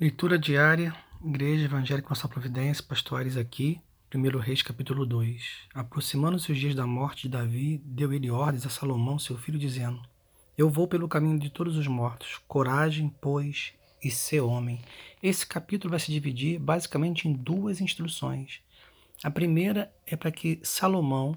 Leitura diária, Igreja Evangélica Nossa Providência, Pastores aqui, 1 Reis capítulo 2. Aproximando-se os dias da morte de Davi, deu ele ordens a Salomão, seu filho, dizendo, Eu vou pelo caminho de todos os mortos, coragem, pois, e ser homem. Esse capítulo vai se dividir basicamente em duas instruções. A primeira é para que Salomão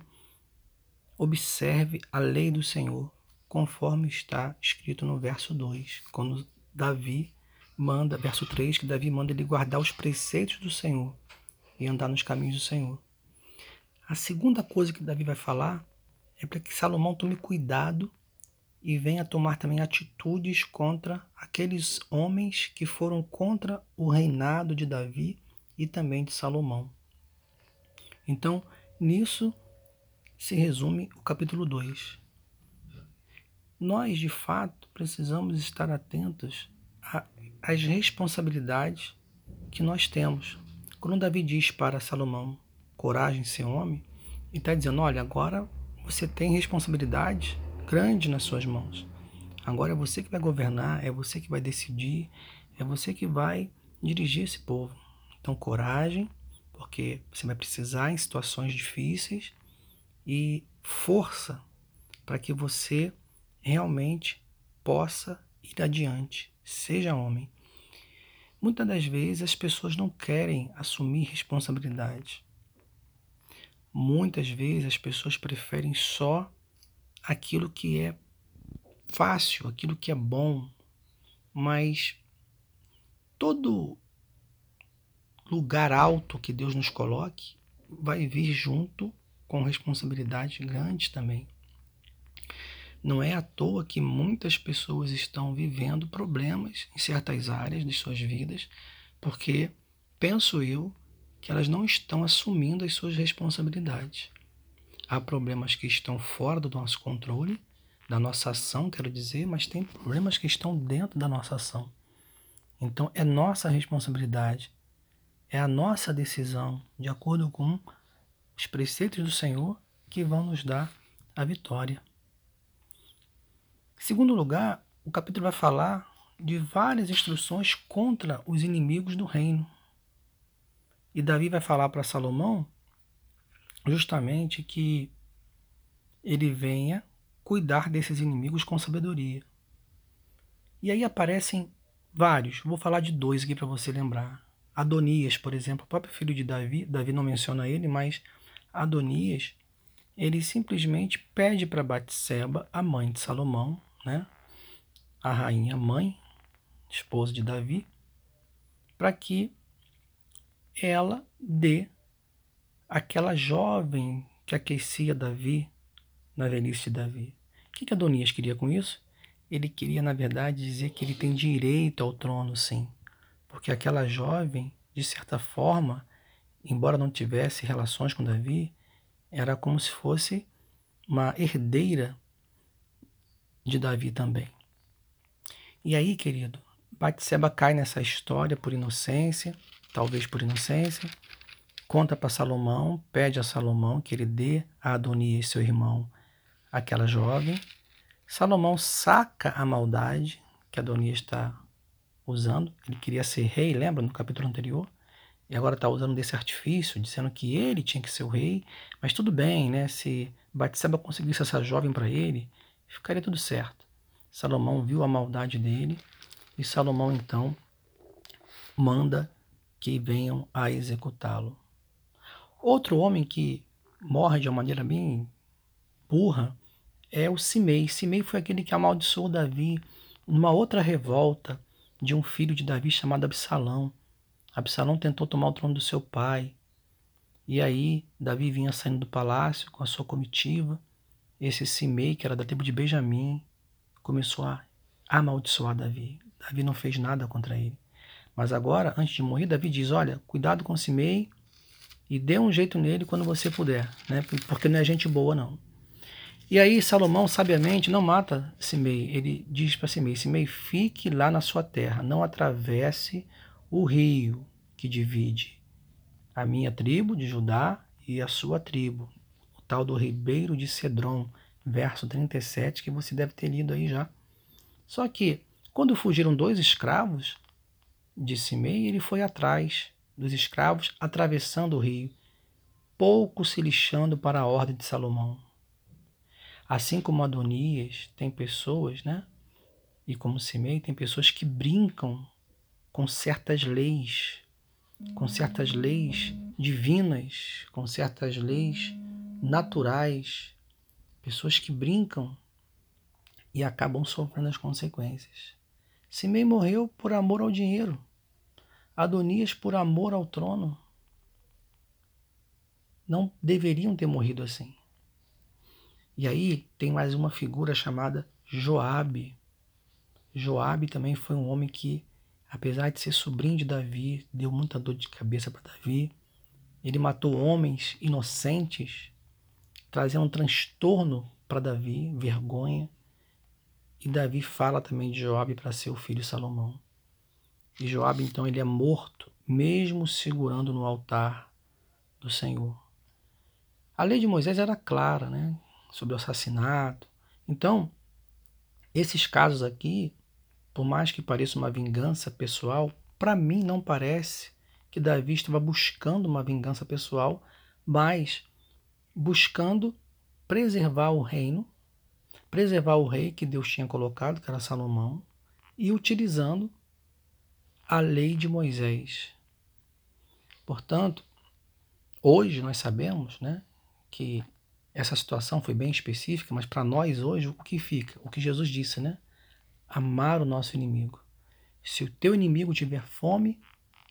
observe a lei do Senhor, conforme está escrito no verso 2, quando Davi manda, verso 3, que Davi manda ele guardar os preceitos do Senhor e andar nos caminhos do Senhor. A segunda coisa que Davi vai falar é para que Salomão tome cuidado e venha tomar também atitudes contra aqueles homens que foram contra o reinado de Davi e também de Salomão. Então, nisso se resume o capítulo 2. Nós, de fato, precisamos estar atentos às responsabilidades que nós temos. Quando Davi diz para Salomão, coragem, ser homem, ele está dizendo, olha, agora você tem responsabilidade grande nas suas mãos. Agora é você que vai governar, é você que vai decidir, é você que vai dirigir esse povo. Então, coragem, porque você vai precisar em situações difíceis e força para que você realmente possa ir adiante, seja homem. Muitas das vezes as pessoas não querem assumir responsabilidade. Muitas vezes as pessoas preferem só aquilo que é fácil, aquilo que é bom, mas todo lugar alto que Deus nos coloque vai vir junto com responsabilidades grandes também. Não é à toa que muitas pessoas estão vivendo problemas em certas áreas de suas vidas, porque penso eu que elas não estão assumindo as suas responsabilidades. Há problemas que estão fora do nosso controle, da nossa ação, quero dizer, mas tem problemas que estão dentro da nossa ação. Então é nossa responsabilidade, é a nossa decisão, de acordo com os preceitos do Senhor que vão nos dar a vitória. Em segundo lugar, o capítulo vai falar de várias instruções contra os inimigos do reino. E Davi vai falar para Salomão justamente que ele venha cuidar desses inimigos com sabedoria. E aí aparecem vários, vou falar de dois aqui para você lembrar. Adonias, por exemplo, o próprio filho de Davi, Davi não menciona ele, mas Adonias, ele simplesmente pede para Batseba, a mãe de Salomão, né, a rainha mãe, esposa de Davi, para que ela dê aquela jovem que aquecia Davi na velhice de Davi. O que, que Adonias queria com isso? Ele queria, na verdade, dizer que ele tem direito ao trono, sim. Porque aquela jovem, de certa forma, embora não tivesse relações com Davi, era como se fosse uma herdeira de Davi também. E aí, querido, Batseba cai nessa história por inocência, talvez por inocência, conta para Salomão, pede a Salomão que ele dê a Adonias, seu irmão, aquela jovem. Salomão saca a maldade que Adonias está usando. Ele queria ser rei, lembra no capítulo anterior? e agora está usando desse artifício, dizendo que ele tinha que ser o rei, mas tudo bem, né? Se Batseba conseguisse essa jovem para ele, ficaria tudo certo. Salomão viu a maldade dele e Salomão então manda que venham a executá-lo. Outro homem que morre de uma maneira bem burra é o Simei. Simei foi aquele que amaldiçoou Davi numa outra revolta de um filho de Davi chamado Absalão. Absalão tentou tomar o trono do seu pai. E aí, Davi vinha saindo do palácio com a sua comitiva. Esse Simei, que era da tribo de Benjamim, começou a amaldiçoar Davi. Davi não fez nada contra ele. Mas agora, antes de morrer, Davi diz: Olha, cuidado com Simei e dê um jeito nele quando você puder, né? porque não é gente boa, não. E aí, Salomão, sabiamente, não mata Simei. Ele diz para Simei: Simei, fique lá na sua terra, não atravesse o rio que divide a minha tribo de Judá e a sua tribo, tal do ribeiro de Cedron, verso 37, que você deve ter lido aí já. Só que, quando fugiram dois escravos de Simei, ele foi atrás dos escravos, atravessando o rio, pouco se lixando para a ordem de Salomão. Assim como Adonias, tem pessoas, né? E como Simei, tem pessoas que brincam com certas leis, com certas leis divinas, com certas leis naturais, pessoas que brincam e acabam sofrendo as consequências. Simei morreu por amor ao dinheiro, Adonias por amor ao trono. Não deveriam ter morrido assim. E aí tem mais uma figura chamada Joabe. Joabe também foi um homem que apesar de ser sobrinho de Davi, deu muita dor de cabeça para Davi. Ele matou homens inocentes, trazendo um transtorno para Davi, vergonha. E Davi fala também de Joabe para seu filho Salomão. E Joabe então ele é morto, mesmo segurando no altar do Senhor. A lei de Moisés era clara, né, sobre o assassinato. Então, esses casos aqui por mais que pareça uma vingança pessoal, para mim não parece que Davi estava buscando uma vingança pessoal, mas buscando preservar o reino, preservar o rei que Deus tinha colocado, que era Salomão, e utilizando a lei de Moisés. Portanto, hoje nós sabemos né, que essa situação foi bem específica, mas para nós hoje o que fica? O que Jesus disse, né? amar o nosso inimigo. Se o teu inimigo tiver fome,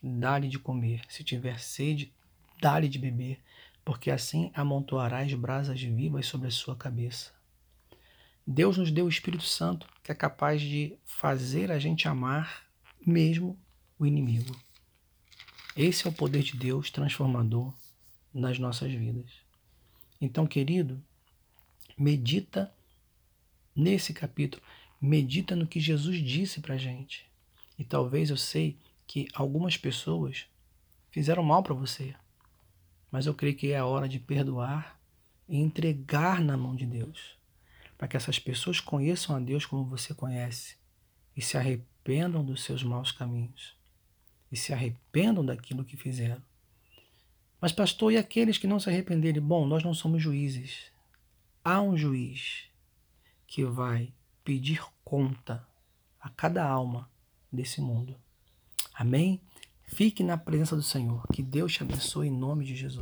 dá-lhe de comer. Se tiver sede, dá-lhe de beber, porque assim amontoarás brasas vivas sobre a sua cabeça. Deus nos deu o Espírito Santo, que é capaz de fazer a gente amar mesmo o inimigo. Esse é o poder de Deus transformador nas nossas vidas. Então, querido, medita nesse capítulo medita no que Jesus disse para gente. E talvez eu sei que algumas pessoas fizeram mal para você, mas eu creio que é a hora de perdoar e entregar na mão de Deus, para que essas pessoas conheçam a Deus como você conhece e se arrependam dos seus maus caminhos e se arrependam daquilo que fizeram. Mas, pastor, e aqueles que não se arrependerem? Bom, nós não somos juízes. Há um juiz que vai pedir conta a cada alma desse mundo. Amém? Fique na presença do Senhor. Que Deus te abençoe em nome de Jesus.